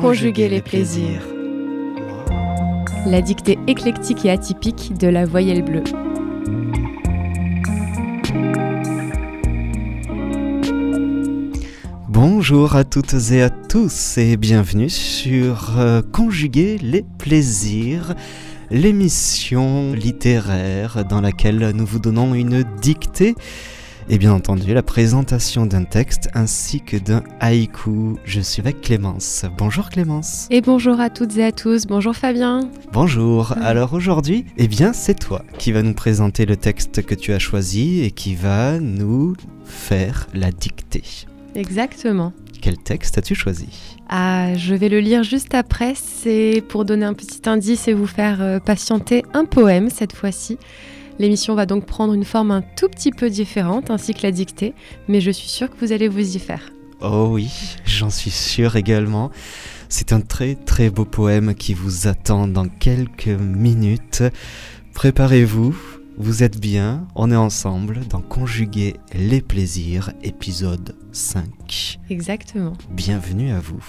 Conjuguer les plaisirs. La dictée éclectique et atypique de la voyelle bleue. Bonjour à toutes et à tous et bienvenue sur euh, Conjuguer les plaisirs, l'émission littéraire dans laquelle nous vous donnons une dictée et bien entendu la présentation d'un texte ainsi que d'un haïku. Je suis avec Clémence. Bonjour Clémence. Et bonjour à toutes et à tous. Bonjour Fabien. Bonjour. Alors aujourd'hui, eh bien c'est toi qui va nous présenter le texte que tu as choisi et qui va nous faire la dictée. Exactement. Quel texte as-tu choisi? Ah, je vais le lire juste après. C'est pour donner un petit indice et vous faire euh, patienter un poème cette fois-ci. L'émission va donc prendre une forme un tout petit peu différente, ainsi que la dictée, mais je suis sûre que vous allez vous y faire. Oh oui, j'en suis sûre également. C'est un très très beau poème qui vous attend dans quelques minutes. Préparez-vous, vous êtes bien, on est ensemble dans Conjuguer les plaisirs, épisode 5. Exactement. Bienvenue à vous.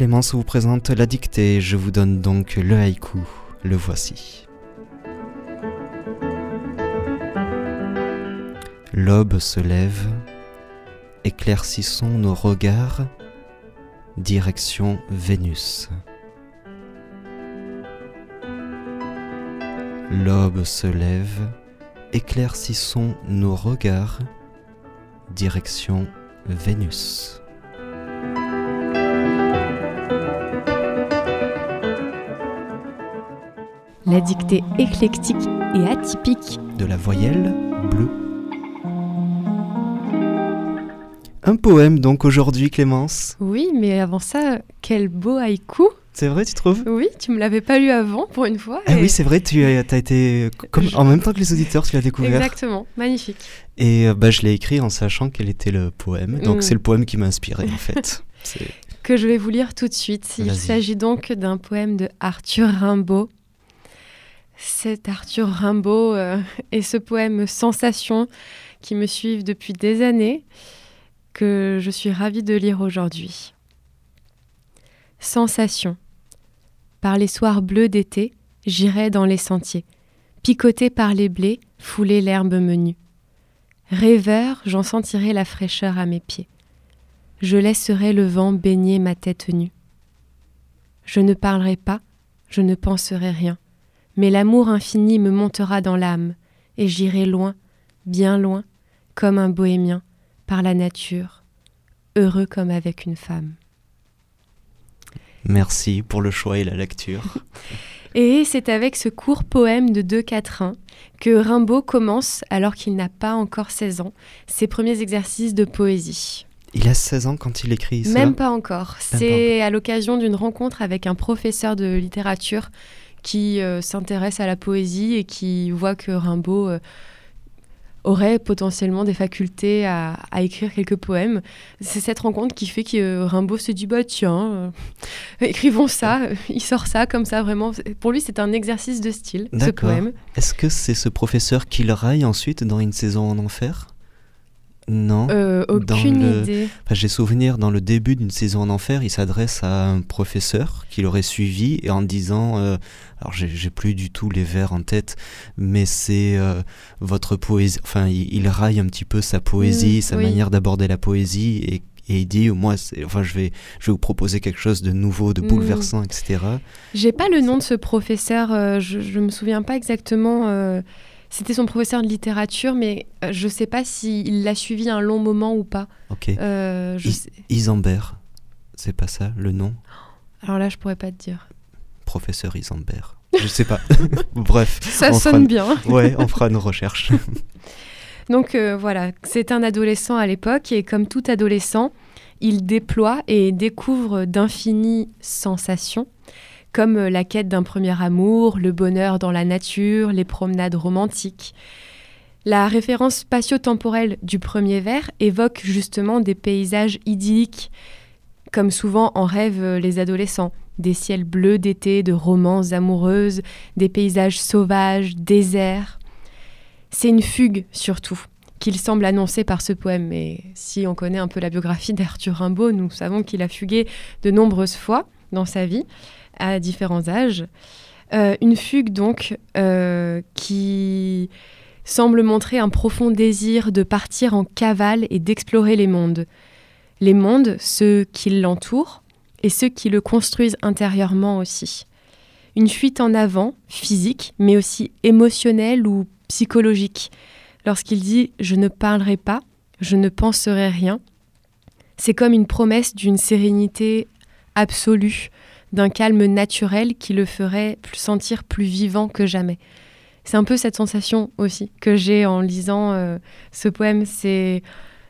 Clémence vous présente la dictée, je vous donne donc le haïku, le voici. L'aube se lève, éclaircissons nos regards, direction Vénus. L'aube se lève, éclaircissons nos regards, direction Vénus. La dictée éclectique et atypique de la voyelle bleue. Un poème donc aujourd'hui Clémence Oui, mais avant ça, quel beau haïku c'est vrai, tu trouves? Oui, tu me l'avais pas lu avant pour une fois. Ah oui, c'est vrai, tu as, été comme, en même temps que les auditeurs, tu l'as découvert. Exactement, magnifique. Et euh, bah, je l'ai écrit en sachant quel était le poème. Donc mm. c'est le poème qui m'a inspiré en fait. que je vais vous lire tout de suite. Il s'agit donc d'un poème de Arthur Rimbaud c'est Arthur Rimbaud euh, et ce poème Sensation qui me suivent depuis des années que je suis ravie de lire aujourd'hui. Sensation. Par les soirs bleus d'été, j'irai dans les sentiers, picoté par les blés, fouler l'herbe menue. Rêveur, j'en sentirai la fraîcheur à mes pieds. Je laisserai le vent baigner ma tête nue. Je ne parlerai pas, je ne penserai rien mais l'amour infini me montera dans l'âme, et j'irai loin, bien loin, comme un bohémien, par la nature, heureux comme avec une femme. Merci pour le choix et la lecture. et c'est avec ce court poème de deux quatrains que Rimbaud commence, alors qu'il n'a pas encore 16 ans, ses premiers exercices de poésie. Il a 16 ans quand il écrit ça Même pas encore. C'est à l'occasion d'une rencontre avec un professeur de littérature qui euh, s'intéresse à la poésie et qui voit que Rimbaud euh, aurait potentiellement des facultés à, écrire quelques poèmes. C'est cette rencontre qui fait que Rimbaud se dit bah tiens, euh, écrivons ça. Il sort ça comme ça vraiment. Pour lui, c'est un exercice de style ce poème. Est-ce que c'est ce professeur qui le raille ensuite dans Une saison en enfer? Non. Euh, aucune idée. J'ai souvenir dans le début d'une saison en enfer, il s'adresse à un professeur qui l'aurait suivi et en disant, euh, alors j'ai plus du tout les vers en tête, mais c'est euh, votre poésie. Enfin, il, raille un petit peu sa poésie, mmh, sa manière d'aborder la poésie et, il dit moi enfin je vais je vais vous proposer quelque chose de nouveau de mmh. bouleversant etc j'ai pas le nom de ce professeur je, je me souviens pas exactement c'était son professeur de littérature, mais euh, je ne sais pas s'il l'a suivi un long moment ou pas. Ok. Euh, Isambert, c'est pas ça le nom? Alors là, je pourrais pas te dire. Professeur Isambert. Je sais pas. Bref. Ça sonne bien. ouais, on fera nos recherches. Donc euh, voilà, c'est un adolescent à l'époque et comme tout adolescent, il déploie et découvre d'infinies sensations comme euh, la quête d'un premier amour, le bonheur dans la nature, les promenades romantiques. La référence spatio-temporelle du premier vers évoque justement des paysages idylliques, comme souvent en rêvent euh, les adolescents, des ciels bleus d'été, de romances amoureuses, des paysages sauvages, déserts. C'est une fugue surtout qu'il semble annoncer par ce poème. Mais si on connaît un peu la biographie d'Arthur Rimbaud, nous savons qu'il a fugué de nombreuses fois dans sa vie, à différents âges. Euh, une fugue donc euh, qui semble montrer un profond désir de partir en cavale et d'explorer les mondes. Les mondes, ceux qui l'entourent et ceux qui le construisent intérieurement aussi. Une fuite en avant, physique, mais aussi émotionnelle ou psychologique, lorsqu'il dit Je ne parlerai pas, je ne penserai rien. C'est comme une promesse d'une sérénité absolue, d'un calme naturel qui le ferait sentir plus vivant que jamais. C'est un peu cette sensation aussi que j'ai en lisant euh, ce poème. C'est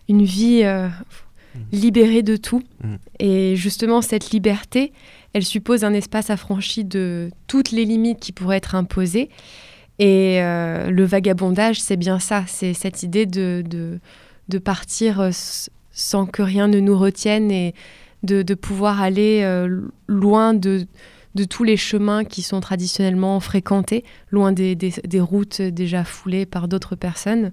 une vie euh, mmh. libérée de tout. Mmh. Et justement, cette liberté, elle suppose un espace affranchi de toutes les limites qui pourraient être imposées. Et euh, le vagabondage, c'est bien ça, c'est cette idée de, de, partir euh, sans que rien ne nous retienne et de, pouvoir aller euh, loin de, tous les chemins qui sont traditionnellement fréquentés, loin des, des routes déjà foulées par d'autres personnes.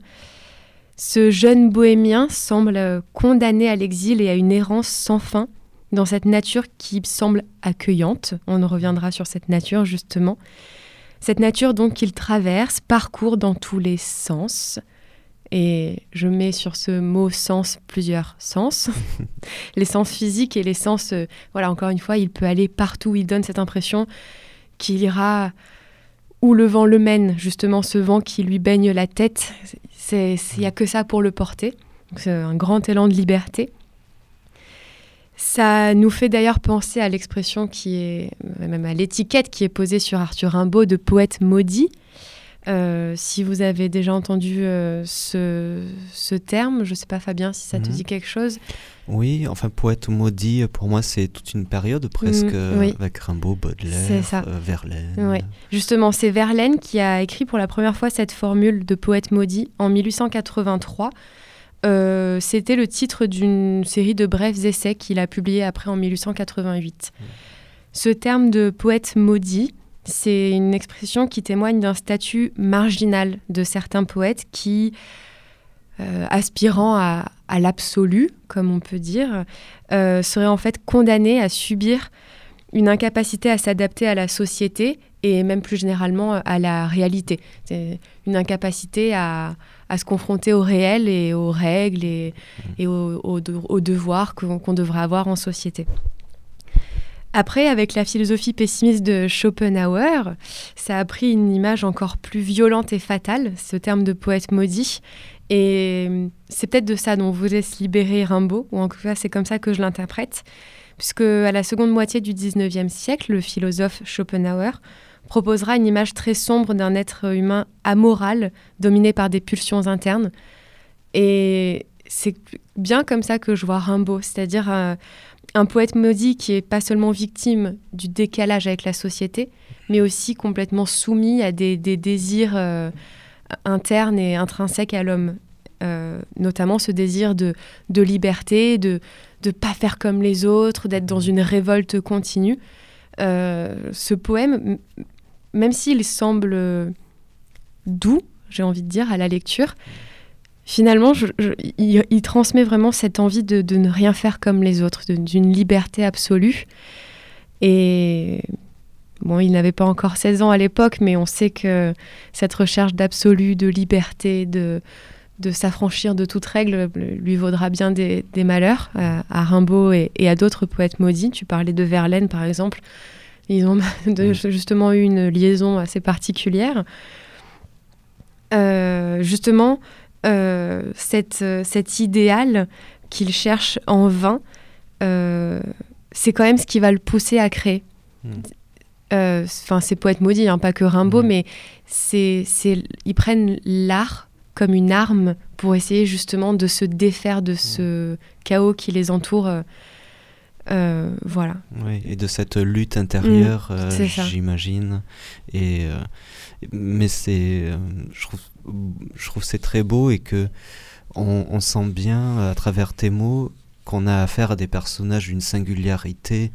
Ce jeune bohémien semble condamné à l'exil et à une errance sans fin dans cette nature qui semble accueillante. On reviendra sur cette nature justement. Cette nature donc qu'il traverse, parcourt dans tous les sens. Et je mets sur ce mot sens plusieurs sens. les sens physiques et les sens, euh, voilà, encore une fois, il peut aller partout. Il donne cette impression qu'il ira où le vent le mène, justement ce vent qui lui baigne la tête. Il n'y a que ça pour le porter. C'est un grand élan de liberté. Ça nous fait d'ailleurs penser à l'expression qui est, même à l'étiquette qui est posée sur Arthur Rimbaud de poète maudit. Euh, si vous avez déjà entendu euh, ce, terme, je ne sais pas Fabien si ça te mhm. dit quelque chose. Oui, enfin poète maudit, pour moi c'est toute une période presque mhm, avec Rimbaud, Baudelaire, euh, Verlaine. Oui. Justement, c'est Verlaine qui a écrit pour la première fois cette formule de poète maudit en 1883 euh, c'était le titre d'une série de brefs essais qu'il a publié après en 1888. Mmh. Ce terme de poète maudit, c'est une expression qui témoigne d'un statut marginal de certains poètes qui, euh, aspirant à, l'absolu, comme on peut dire, euh, seraient en fait condamnés à subir une incapacité à s'adapter à la société et même plus généralement à la réalité. C'est une incapacité à, à se confronter au réel et aux règles et, et aux, devoirs qu'on devrait avoir en société. Après, avec la philosophie pessimiste de Schopenhauer, ça a pris une image encore plus violente et fatale, ce terme de poète maudit. Et c'est peut-être de ça dont vous êtes libéré Rimbaud, ou en tout cas c'est comme ça que je l'interprète, puisque à la seconde moitié du 19e siècle, le philosophe Schopenhauer proposera une image très sombre d'un être humain amoral, dominé par des pulsions internes. Et c'est bien comme ça que je vois Rimbaud, c'est-à-dire euh, un poète maudit qui est pas seulement victime du décalage avec la société, mais aussi complètement soumis à des, désirs euh, internes et intrinsèques à l'homme. Euh, notamment ce désir de, de liberté, de ne pas faire comme les autres, d'être dans une révolte continue. ce poème même s'il semble doux, j'ai envie de dire, à la lecture, finalement, il, transmet vraiment cette envie de, ne rien faire comme les autres, d'une liberté absolue. Et bon, il n'avait pas encore 16 ans à l'époque, mais on sait que cette recherche d'absolu, de liberté, de, de s'affranchir de toute règle lui vaudra bien des, malheurs à, Rimbaud et, et à d'autres poètes maudits. Tu parlais de Verlaine, par exemple. Ils ont justement eu une liaison assez particulière. Euh, justement, euh, cette, cet idéal qu'il cherche en vain, euh, c'est quand même ce qui va le pousser à créer. Hmm. Enfin, c'est poète maudit, hein, pas que Rimbaud, hmm. mais c'est, ils prennent l'art comme une arme pour essayer justement de se défaire de ce hmm. chaos qui les entoure euh, voilà. Oui, et de cette lutte intérieure, mm, euh, j'imagine. Et euh, mais c'est, je trouve, je trouve c'est très beau et que on, sent bien à travers tes mots qu'on a affaire à des personnages d'une singularité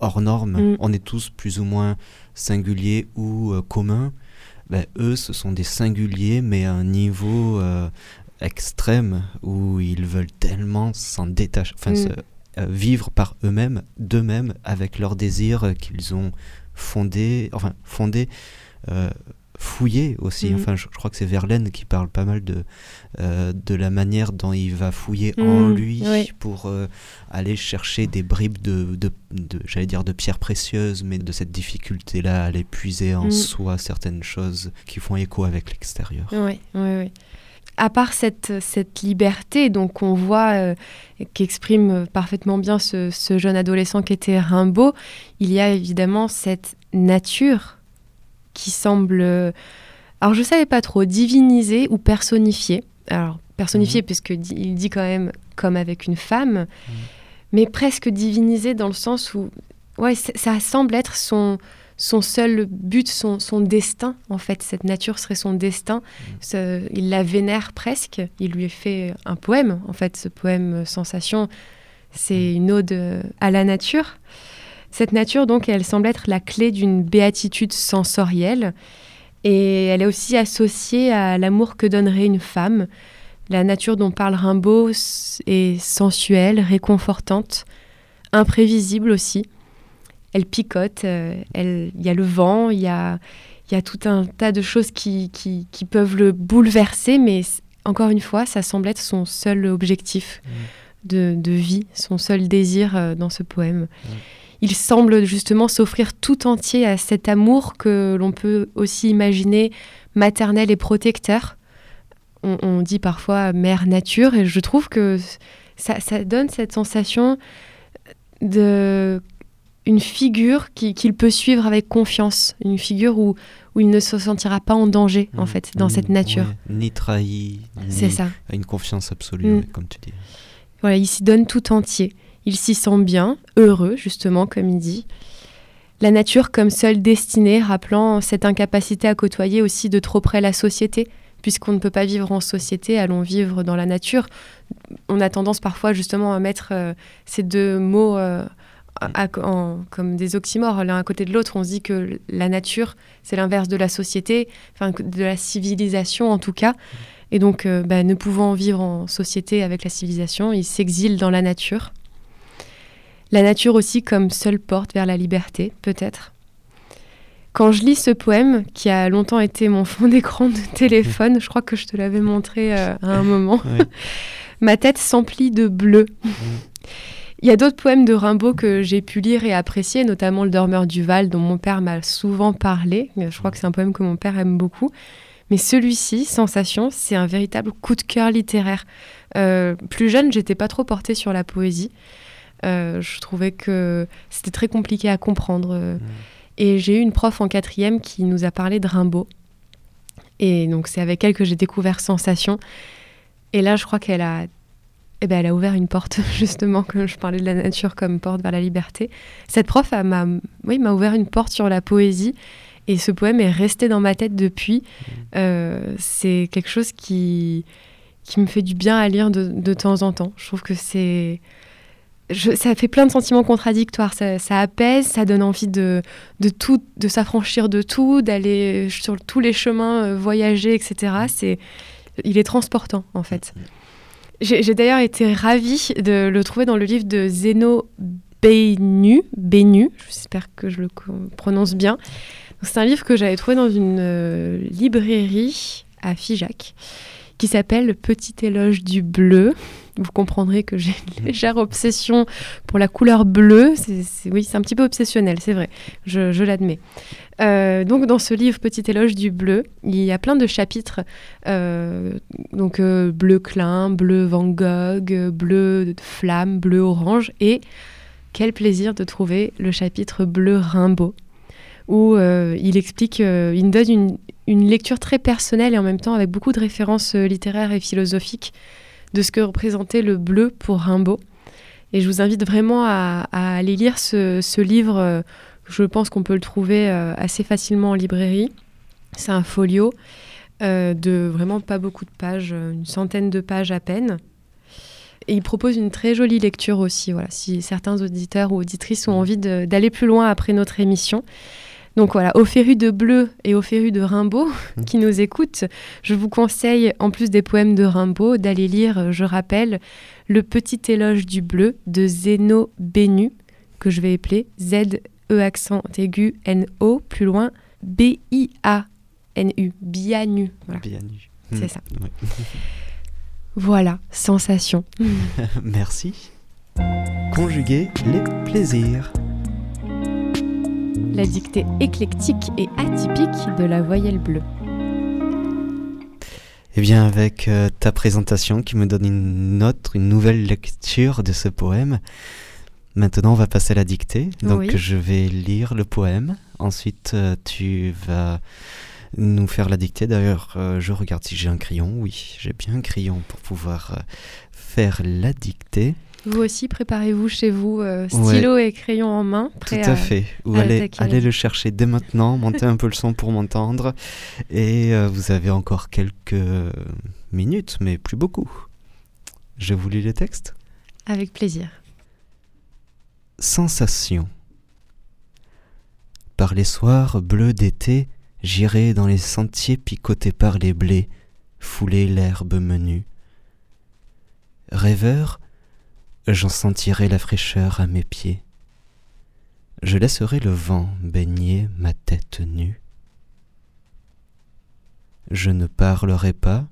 hors norme. Mm. On est tous plus ou moins singuliers ou communs. ben, eux, ce sont des singuliers, mais à un niveau euh, extrême où ils veulent tellement s'en détacher, enfin, Mm. euh, vivre par eux-mêmes, d'eux-mêmes, avec leurs désirs euh, qu'ils ont fondés, enfin, fondés, fouillés aussi. Mhm. Enfin, je, je crois que c'est Verlaine qui parle pas mal de, euh, de la manière dont il va fouiller en Mhm, lui oui. pour euh, aller chercher des bribes de, de, de- j'allais dire, de pierres précieuses, mais de cette difficulté-là à aller puiser en Mhm. soi certaines choses qui font écho avec l'extérieur. Oui, oui, oui. À part cette, cette liberté, donc on voit, euh, qu'exprime parfaitement bien ce, ce jeune adolescent qui était Rimbaud, il y a évidemment cette nature qui semble, euh, alors je savais pas trop, divinisée ou personnifiée. Alors personnifiée Mhm. puisque il dit quand même comme avec une femme, mais presque divinisée dans le sens où, ouais, ça semble être son son seul but, son, son destin, en fait. Cette nature serait son destin. Ce- il la vénère presque. Il lui fait un poème, en fait. Ce poème euh, Sensation, c'est une ode euh, à la nature. Cette nature, donc, elle semble être la clé d'une béatitude sensorielle. Et elle est aussi associée à l'amour que donnerait une femme. La nature dont parle Rimbaud est sensuelle, réconfortante, imprévisible aussi elle picote, euh, il y a le vent, il y a, il y a tout un tas de choses qui, qui, qui peuvent le bouleverser, mais encore une fois, ça semble être son seul objectif de, de vie, son seul désir euh, dans ce poème. Il semble justement s'offrir tout entier à cet amour que l'on peut aussi imaginer maternel et protecteur. On, on dit parfois mère nature, et je trouve que ça, ça donne cette sensation de une figure qui- qu'il peut suivre avec confiance, une figure où, où il ne se sentira pas en danger, en Mm. fait, dans cette Mm, nature. ouais, Ni trahi, C'est ni ça. une confiance absolue, Mm. ouais, comme tu dis. Voilà, il s'y donne tout entier. Il s'y sent bien, heureux, justement, comme il dit. La nature comme seule destinée, rappelant cette incapacité à côtoyer aussi de trop près la société, puisqu'on ne peut pas vivre en société, allons vivre dans la nature. On a tendance parfois justement à mettre euh, ces deux mots euh, comme des oxymores l'un à côté de l'autre. On se dit que la nature, c'est l'inverse de la société, enfin de la civilisation en tout cas. Et donc, euh, bah, ne pouvant vivre en société avec la civilisation, il s'exile dans la nature. La nature aussi comme seule porte vers la liberté, peut-être. Quand je lis ce poème, qui a longtemps été mon fond d'écran de téléphone, je crois que je te l'avais montré euh, à un moment, ma tête s'emplit de bleu. Il y a d'autres poèmes de Rimbaud que j'ai pu lire et apprécier, notamment Le Dormeur du Val, dont mon père m'a souvent parlé. Je crois que c'est un poème que mon père aime beaucoup. Mais celui-ci, Sensation, c'est un véritable coup de cœur littéraire. Euh, plus jeune, j'étais pas trop portée sur la poésie. Euh, je trouvais que c'était très compliqué à comprendre. euh. Et j'ai eu une prof en quatrième qui nous a parlé de Rimbaud. Et donc c'est avec elle que j'ai découvert Sensation. Et là, je crois qu'elle a, eh ben, elle a ouvert une porte, justement, quand je parlais de la nature comme porte vers la liberté. Cette prof a- m'a oui, ouvert une porte sur la poésie. Et ce poème est resté dans ma tête depuis. Euh, c'est quelque chose qui, qui me fait du bien à lire de, de temps en temps. Je trouve que c'est. Je- ça fait plein de sentiments contradictoires. Ça, ça apaise, ça donne envie de, de tout, de s'affranchir de tout, d'aller sur tous les chemins, euh, voyager, etc. C'est, il est transportant, en fait. J'ai j'ai d'ailleurs été ravie de le trouver dans le livre de Zeno Bénu, Bénu, j'espère que je le prononce bien. C'est un livre que j'avais trouvé dans une euh, librairie à Figeac qui s'appelle Le Petit éloge du bleu. Vous comprendrez que j'ai une légère obsession pour la couleur bleue. Oui, c'est un petit peu obsessionnel, c'est vrai, je, l'admets. Euh, donc dans ce livre Petit éloge du bleu, il y a plein de chapitres, euh, donc euh, bleu clin, bleu Van Gogh, bleu flamme, bleu orange, et quel plaisir de trouver le chapitre bleu Rimbaud, où il explique, il donne une, une lecture très personnelle et en même temps avec beaucoup de références littéraires et philosophiques de ce que représentait le bleu pour Rimbaud. Et je vous invite vraiment à, à aller lire ce, ce livre. euh, Je pense qu'on peut le trouver euh, assez facilement en librairie. C'est un folio euh, de vraiment pas beaucoup de pages, une centaine de pages à peine. Et il propose une très jolie lecture aussi. Voilà, si certains auditeurs ou auditrices ont envie de- d'aller plus loin après notre émission. Donc voilà, aux férus de bleu et aux férus de Rimbaud Mmh. qui nous écoutent, je vous conseille, en plus des poèmes de Rimbaud, d'aller lire, euh, je rappelle, Le petit éloge du bleu de Zéno Bénu, que je vais appeler Z-E accent aigu N-O, plus loin, B-I-A-N-U, Bianu. Voilà, Bien nu. c'est Mm. ça. Voilà, sensation. Merci. Conjuguer les plaisirs. La dictée éclectique et atypique de la voyelle bleue. Eh bien, avec euh, ta présentation qui me donne une autre, une nouvelle lecture de ce poème, maintenant on va passer à la dictée. Donc Oui. je vais lire le poème. Ensuite, euh, tu vas nous faire la dictée. D'ailleurs, euh, je regarde si j'ai un crayon. Oui, j'ai bien un crayon pour pouvoir faire la dictée. Vous aussi, préparez-vous chez vous, euh, stylo et crayon en main. Tout prêt à fait. Ou à allez le chercher dès maintenant, montez un peu le son pour m'entendre. Et euh, vous avez encore quelques minutes, mais plus beaucoup. Je vous lis les textes. Avec plaisir. Sensation. Par les soirs bleus d'été, j'irai dans les sentiers picotés par les blés, fouler l'herbe menue. Rêveur, j'en sentirai la fraîcheur à mes pieds. Je laisserai le vent baigner ma tête nue. Je ne parlerai pas,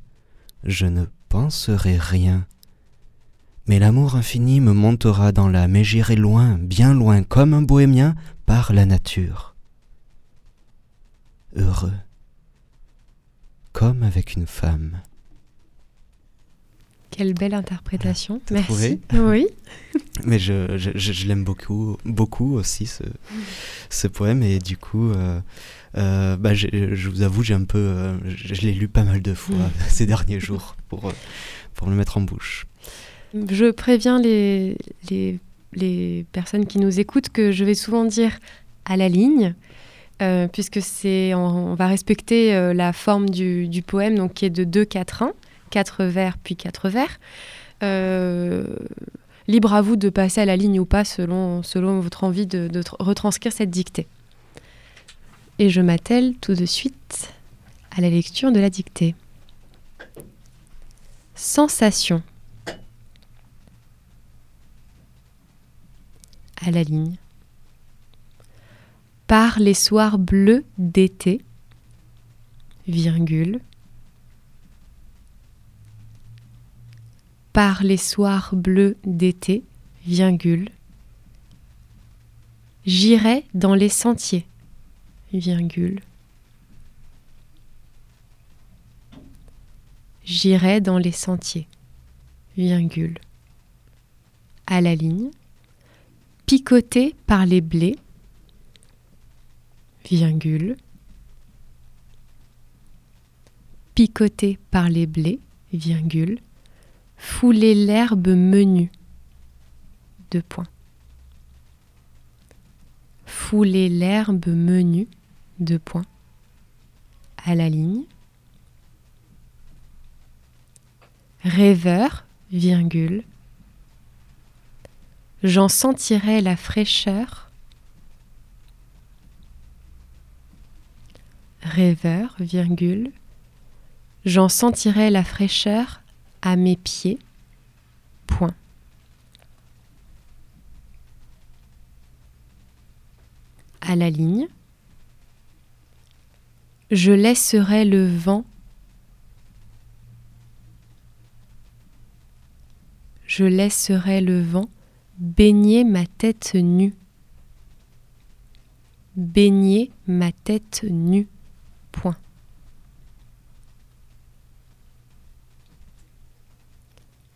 je ne penserai rien. Mais l'amour infini me montera dans l'âme et j'irai loin, bien loin, comme un bohémien, par la nature. Heureux, comme avec une femme. Quelle belle interprétation. Merci. oui. Mais je, je, je- je l'aime beaucoup, beaucoup aussi ce, ce poème et du coup, euh, euh, bah, je vous avoue, j'ai un peu, euh, je, l'ai lu pas mal de fois Mm. ces derniers jours pour, pour le mettre en bouche. Je préviens les, les, les personnes qui nous écoutent que je vais souvent dire à la ligne, puisque c'est on, on va respecter la forme du, du poème, donc qui est de 2-4-1, 4 vers puis 4 vers. Euh, libre à vous de passer à la ligne ou pas selon, votre envie de, de tr- retranscrire cette dictée. Et je m'attelle tout de suite à la lecture de la dictée. Sensation. à la ligne. Par les soirs bleus d'été, virgule. Par les soirs bleus d'été, virgule. J'irai dans les sentiers, virgule. J'irai dans les sentiers, virgule. À la ligne picoté par les blés, virgule, picoté par les blés, fouler l'herbe menue, deux points. Fouler l'herbe menue, deux points, à la ligne. Rêveur, virgule, j'en sentirai la fraîcheur. Rêveur, virgule, j'en sentirai la fraîcheur à mes pieds. Point. À la ligne, je laisserai le vent. Je laisserai le vent baigner ma tête nue. Baigner ma tête nue. Point.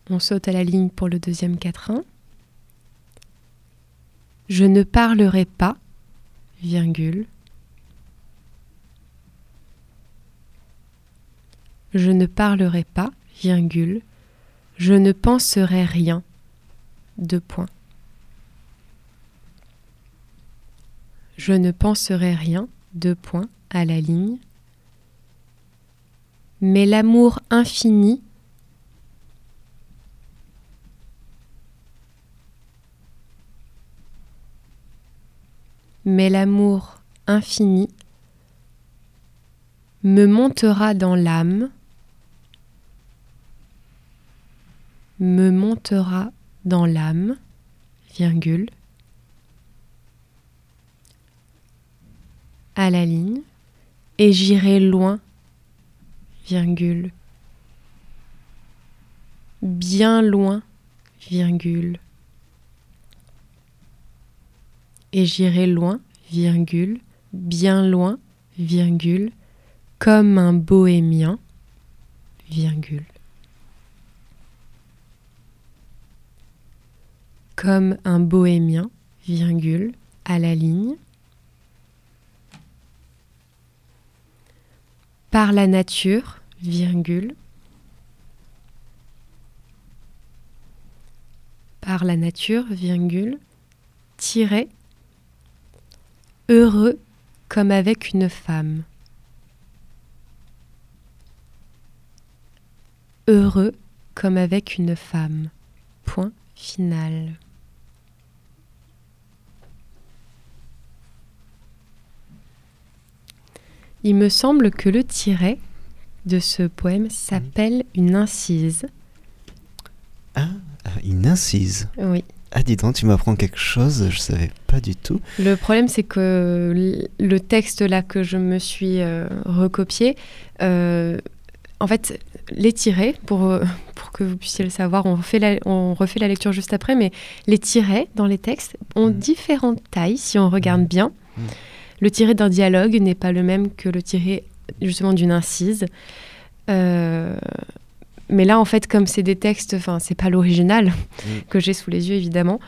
On saute à la ligne pour le deuxième quatrain. Je ne parlerai pas, virgule. Je ne parlerai pas, virgule. Je ne penserai rien, deux points. Je ne penserai rien, deux points, à la ligne. Mais l'amour infini Mais l'amour infini me montera dans l'âme, me montera dans l'âme, virgule, à la ligne, et j'irai loin, virgule, bien loin, virgule, et j'irai loin, virgule, bien loin, virgule, comme un bohémien, virgule. Comme un bohémien, virgule, à la ligne. Par la nature, virgule. Par la nature, virgule, tiré, heureux comme avec une femme. heureux comme avec une femme. Point final. Il me semble que le tiret de ce poème s'appelle une incise. Ah, une incise Oui. Ah, dis donc, tu m'apprends quelque chose, je savais pas du tout. Le problème, c'est que le texte là que je me suis euh, recopié, euh, en fait, les tirets, pour, pour que vous puissiez le savoir, on refait, la, on refait la lecture juste après, mais les tirets dans les textes ont mm. différentes tailles si on regarde mm. bien. Mm. Le tiret d'un dialogue n'est pas le même que le tiret justement d'une incise. Euh, mais là, en fait, comme c'est des textes, enfin, c'est pas l'original que j'ai sous les yeux, évidemment.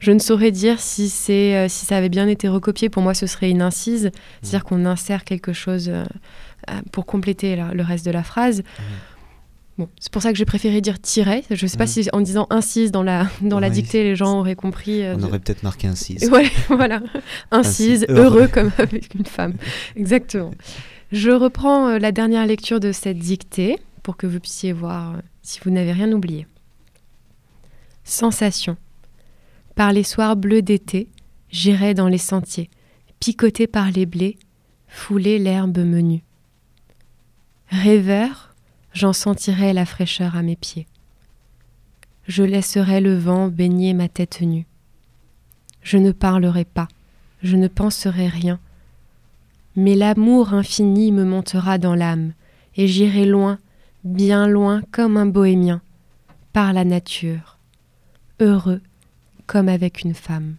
Je ne saurais dire si, c'est, euh, si ça avait bien été recopié. Pour moi, ce serait une incise, c'est-à-dire qu'on insère quelque chose pour compléter le reste de la phrase. Bon, c'est pour ça que j'ai préféré dire tiret. Je ne sais pas si en disant incise dans la, dans la dictée, les gens auraient compris. Euh, On aurait peut-être marqué incise. Ouais, voilà. Incise, heureux. comme avec une femme. Exactement. Je reprends euh, la dernière lecture de cette dictée que vous puissiez voir euh, si vous n'avez rien oublié. Sensation. Par les soirs bleus d'été, j'irai dans les sentiers, picoté par les blés, fouler l'herbe menue. Rêveur, j'en sentirai la fraîcheur à mes pieds. Je laisserai le vent baigner ma tête nue. Je ne parlerai pas, je ne penserai rien. Mais l'amour infini me montera dans l'âme, et j'irai loin, bien loin comme un bohémien, par la nature, heureux comme avec une femme.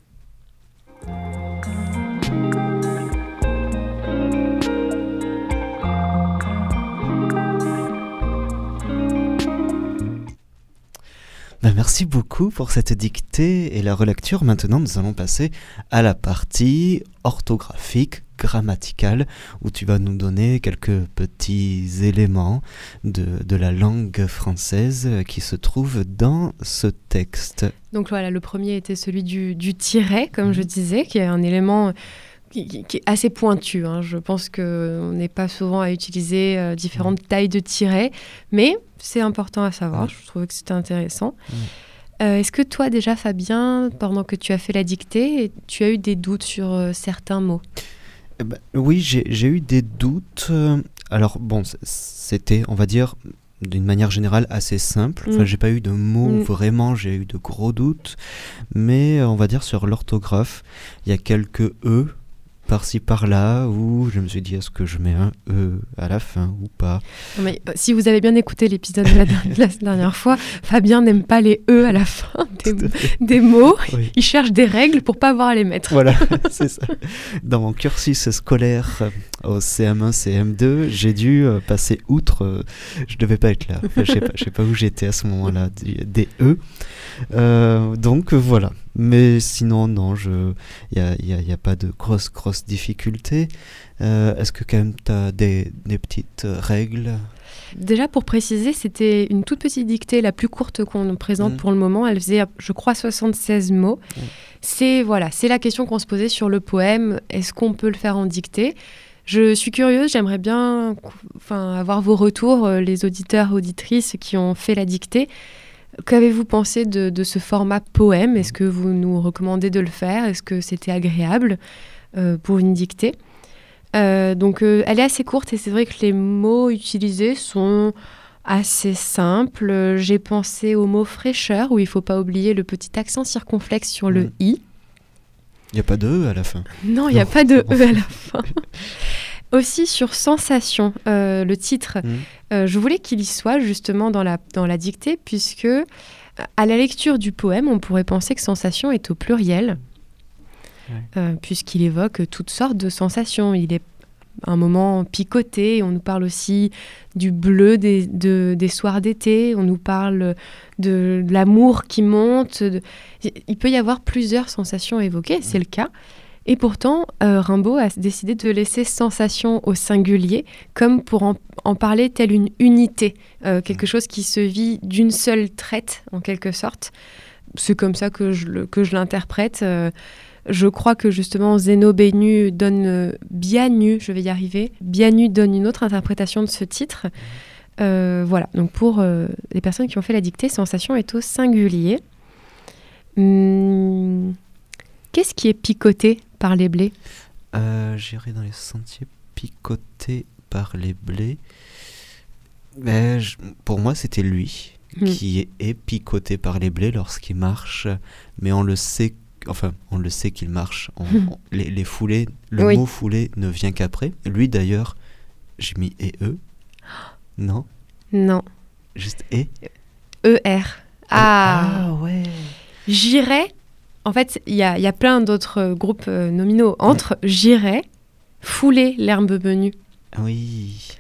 Ben, merci beaucoup pour cette dictée et la relecture. Maintenant, nous allons passer à la partie orthographique, grammaticale, où tu vas nous donner quelques petits éléments de, de la langue française qui se trouvent dans ce texte. Donc voilà, le premier était celui du, du tiret, comme je mhm. disais, qui est un élément qui, est assez pointu. Hein. Je pense qu'on n'est pas souvent à utiliser euh, différentes tailles de tirets, mais c'est important à savoir. Je trouvais que c'était intéressant. Euh, est-ce que toi déjà, Fabien, pendant que tu as fait la dictée, tu as eu des doutes sur euh, certains mots? Eh ben, Oui, j'ai eu des doutes. Alors bon, c'était, on va dire, d'une manière générale assez simple. Enfin, mm. j'ai pas eu de mots mm. vraiment, j'ai eu de gros doutes, mais on va dire sur l'orthographe, il y a quelques e par-ci par-là où je me suis dit est-ce que je mets un E à la fin ou pas. mais, euh, si vous avez bien écouté l'épisode de, la, dernière fois, Fabien n'aime pas les E à la fin des, mots. Il cherche des règles pour pas avoir à les mettre. Voilà, c'est ça. Dans mon cursus scolaire euh, au CM1, CM2, j'ai dû euh, passer outre. je devais pas être là. je sais pas, sais pas où j'étais à ce moment-là. Des E. donc voilà. Mais sinon, non, il n'y a, y a, y a, pas de grosses, grosses difficultés. Euh, est-ce que quand même tu as des, des, petites règles? Déjà, pour préciser, c'était une toute petite dictée, la plus courte qu'on présente mmh. pour le moment. Elle faisait, je crois, 76 mots. Mmh. C'est voilà, c'est la question qu'on se posait sur le poème. Est-ce qu'on peut le faire en dictée? Je suis curieuse, j'aimerais bien enfin, avoir vos retours, euh, les auditeurs, auditrices qui ont fait la dictée. Qu'avez-vous pensé de, ce format poème? Est-ce que vous nous recommandez de le faire? Est-ce que c'était agréable euh, pour une dictée? Donc elle est assez courte et c'est vrai que les mots utilisés sont assez simples. J'ai pensé au mot fraîcheur où il faut pas oublier le petit accent circonflexe sur le mm. i. Il n'y a pas de E à la fin. Non, il n'y a pas de E à la fin. Aussi sur sensation, euh, le titre, mm. euh, je voulais qu'il y soit justement dans la, dans la dictée, puisque à la lecture du poème, on pourrait penser que sensation est au pluriel, euh, puisqu'il évoque toutes sortes de sensations. Il est un moment picoté. On nous parle aussi du bleu des, des soirs d'été. On nous parle de, l'amour qui monte. Il peut y avoir plusieurs sensations évoquées, c'est le cas. Et pourtant, euh, Rimbaud a décidé de laisser sensation au singulier, comme pour en, parler telle une unité, euh, quelque chose qui se vit d'une seule traite, en quelque sorte. C'est comme ça que je l'interprète. Euh, je crois que justement Zeno Benu donne bien nu, je vais y arriver, bien nu donne une autre interprétation de ce titre. Euh, voilà, donc pour euh, les personnes qui ont fait la dictée, sensation est au singulier. Hum, qu'est-ce qui est picoté par les blés J'irai dans les sentiers picotés par les blés. Ben, pour moi, c'était lui hum. qui est, picoté par les blés lorsqu'il marche, mais on le sait enfin, on le sait qu'il marche. les, foulées, le mot foulé ne vient qu'après. Lui d'ailleurs, j'ai mis et e. Non? Non. Juste e. E r. Ah. ah ouais. J'irai. En fait, il y a, plein d'autres groupes euh, nominaux entre j'irai, fouler l'herbe menue. Oui.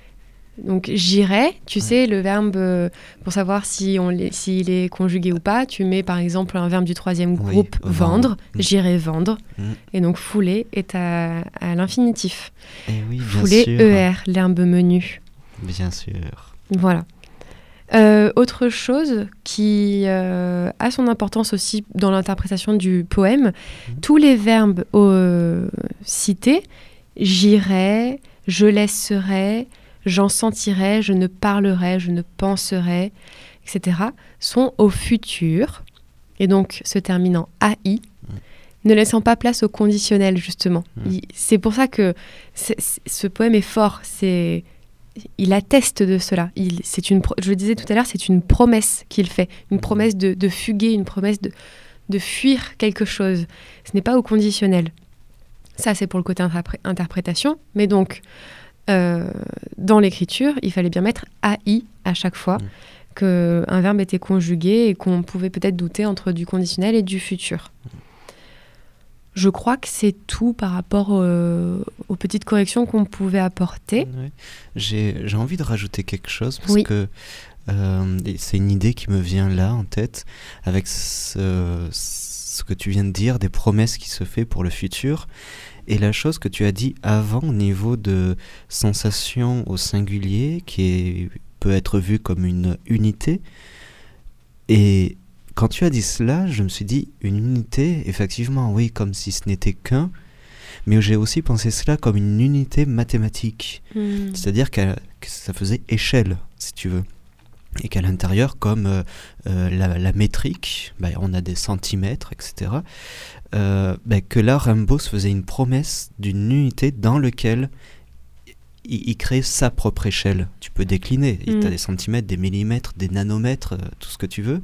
Donc j'irai, tu sais, le verbe, euh, pour savoir si on s'il est conjugué ou pas, tu mets par exemple un verbe du troisième groupe, vendre, mm. j'irai vendre. Mm. Et donc fouler est à, l'infinitif. Eh oui, fouler, ER, l'herbe menu. Bien sûr. Voilà. Euh, autre chose qui euh, a son importance aussi dans l'interprétation du poème, mm. tous les verbes cités, j'irai, je laisserai, j'en sentirai, je ne parlerai, je ne penserai, etc., sont au futur, et donc se terminant AI, mm. ne laissant pas place au conditionnel, justement. Mm. C'est pour ça que ce poème est fort, c'est... Il atteste de cela. Il, une, je le disais tout à l'heure, c'est une promesse qu'il fait, une promesse de, fuguer, une promesse de, de fuir quelque chose. Ce n'est pas au conditionnel. Ça, c'est pour le côté interprétation. Mais donc, euh, dans l'écriture, il fallait bien mettre AI à chaque fois, mmh. qu'un verbe était conjugué et qu'on pouvait peut-être douter entre du conditionnel et du futur. Je crois que c'est tout par rapport aux petites corrections qu'on pouvait apporter. J'ai envie de rajouter quelque chose parce que euh, c'est une idée qui me vient là en tête avec ce, ce, que tu viens de dire, des promesses qui se fait pour le futur. Et la chose que tu as dit avant au niveau de sensation au singulier, qui peut être vue comme une unité, et quand tu as dit cela, je me suis dit une unité, effectivement, oui, comme si ce n'était qu'un, mais j'ai aussi pensé cela comme une unité mathématique, hmm. c'est-à-dire que ça faisait échelle, si tu veux et qu'à l'intérieur, comme euh, euh, la, métrique, bah, on a des centimètres, etc., euh, bah, que là, Rimbaud se faisait une promesse d'une unité dans laquelle il, crée sa propre échelle. Tu peux décliner, il tu as mm. des centimètres, des millimètres, des nanomètres, tout ce que tu veux,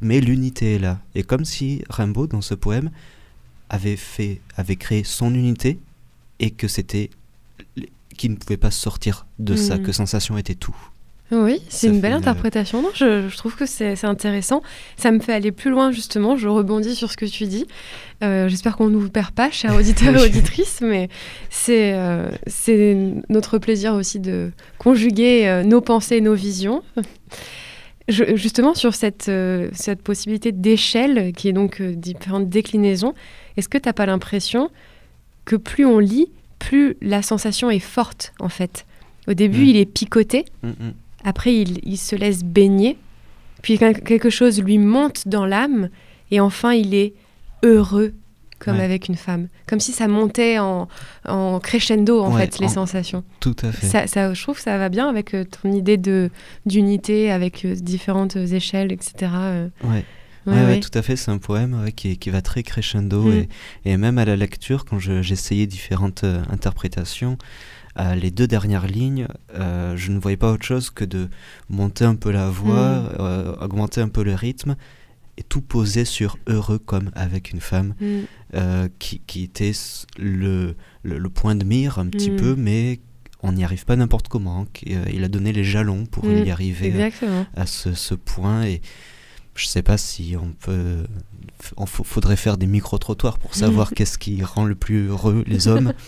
mais l'unité est là. Et comme si Rimbaud, dans ce poème, avait, fait, avait créé son unité et que c'était qui ne pouvait pas sortir de ça, mm. que sensation était tout. Oui, c'est une belle interprétation. Non, je, trouve que c'est intéressant. Ça me fait aller plus loin, justement. Je rebondis sur ce que tu dis. Euh, j'espère qu'on ne vous perd pas, chers auditeurs et auditrices, mais c'est euh, notre plaisir aussi de conjuguer euh, nos pensées, nos visions. justement, sur cette, cette possibilité d'échelle, qui est donc différentes déclinaisons, est-ce que tu n'as pas l'impression que plus on lit, plus la sensation est forte, en fait? Au début, mm. il est picoté. Mm, mm. Après, il, se laisse baigner. Puis quelque chose lui monte dans l'âme. Et enfin, il est heureux comme avec une femme. Comme si ça montait en, crescendo, en fait, les sensations. Tout à fait. Ça, je trouve que ça va bien avec euh, ton idée de d'unité, avec euh, différentes échelles, etc. Euh. Ouais. Ouais, tout à fait. C'est un poème qui, qui, va très crescendo mm. et, et, même à la lecture, quand j'essayais différentes euh, interprétations, à les deux dernières lignes, euh, je ne voyais pas autre chose que de monter un peu la voix, mm. euh, augmenter un peu le rythme et tout poser sur heureux comme avec une femme, mm. qui, qui, était le, le, point de mire un petit peu, mais on n'y arrive pas n'importe comment. Euh, il a donné les jalons pour y mm, arriver à, ce, point. Et je ne sais pas si on peut. Il faudrait faire des micro-trottoirs pour savoir qu'est-ce qui rend le plus heureux les hommes.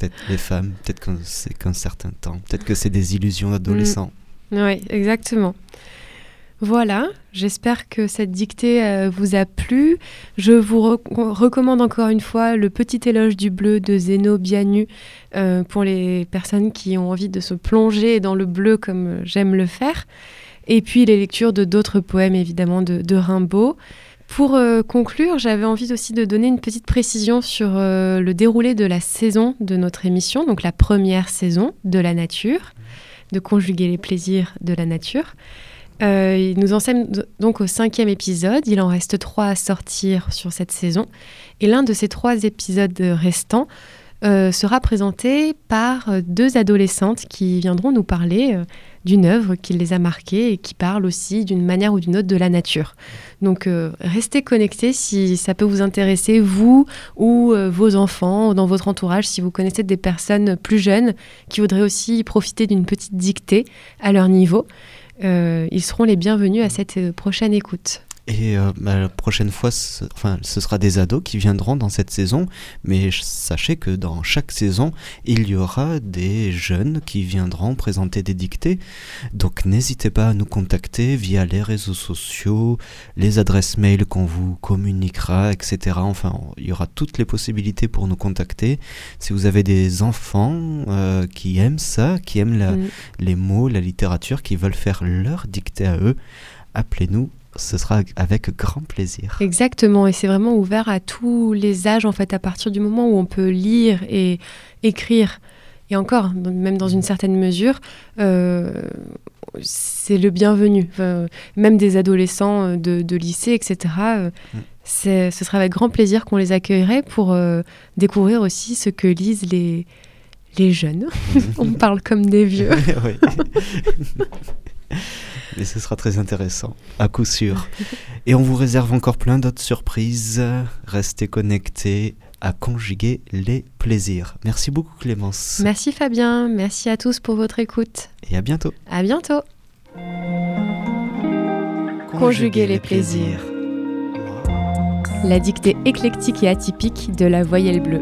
peut-être les femmes, peut-être que c'est qu'un certain temps, peut-être que c'est des illusions d'adolescents. Mm. Oui, exactement. Voilà, j'espère que cette dictée euh, vous a plu. Je vous recommande encore une fois le petit éloge du bleu de Zeno Bianu euh, pour les personnes qui ont envie de se plonger dans le bleu comme j'aime le faire. Et puis les lectures de d'autres poèmes évidemment de, Rimbaud. Pour euh, conclure, j'avais envie aussi de donner une petite précision sur le déroulé de la saison de notre émission, donc la première saison de la nature, de conjuguer les plaisirs de la nature. Euh, nous enseigne donc au cinquième épisode. Il en reste trois à sortir sur cette saison. Et l'un de ces trois épisodes restants euh, sera présenté par euh, deux adolescentes qui viendront nous parler d'une œuvre qui les a marquées et qui parle aussi d'une manière ou d'une autre de la nature. Donc restez connectés si ça peut vous intéresser, vous ou vos enfants, ou dans votre entourage, si vous connaissez des personnes plus jeunes qui voudraient aussi profiter d'une petite dictée à leur niveau. Euh, ils seront les bienvenus à cette euh, prochaine écoute. Et euh, bah, la prochaine fois, ce, enfin, ce sera des ados qui viendront dans cette saison, mais sachez que dans chaque saison, il y aura des jeunes qui viendront présenter des dictées. Donc n'hésitez pas à nous contacter via les réseaux sociaux, les adresses mail qu'on vous communiquera, etc. Enfin, il y aura toutes les possibilités pour nous contacter. Si vous avez des enfants euh, qui aiment ça, qui aiment mm. les mots, la littérature, qui veulent faire leur dictée à eux, appelez-nous ce sera avec grand plaisir. Exactement, et c'est vraiment ouvert à tous les âges, en fait, à partir du moment où on peut lire et écrire, et encore, même dans une certaine mesure, euh, c'est le bienvenu. même des adolescents euh, de, lycée, etc., euh, mm. ce sera avec grand plaisir qu'on les accueillerait pour découvrir aussi ce que lisent les, les jeunes. on parle comme des vieux. Et ce sera très intéressant, à coup sûr. Et on vous réserve encore plein d'autres surprises. Restez connectés à conjuguer les plaisirs. Merci beaucoup Clémence. Merci Fabien, merci à tous pour votre écoute. Et à bientôt. À bientôt. Conjuguer les plaisirs. La dictée éclectique et atypique de la voyelle bleue.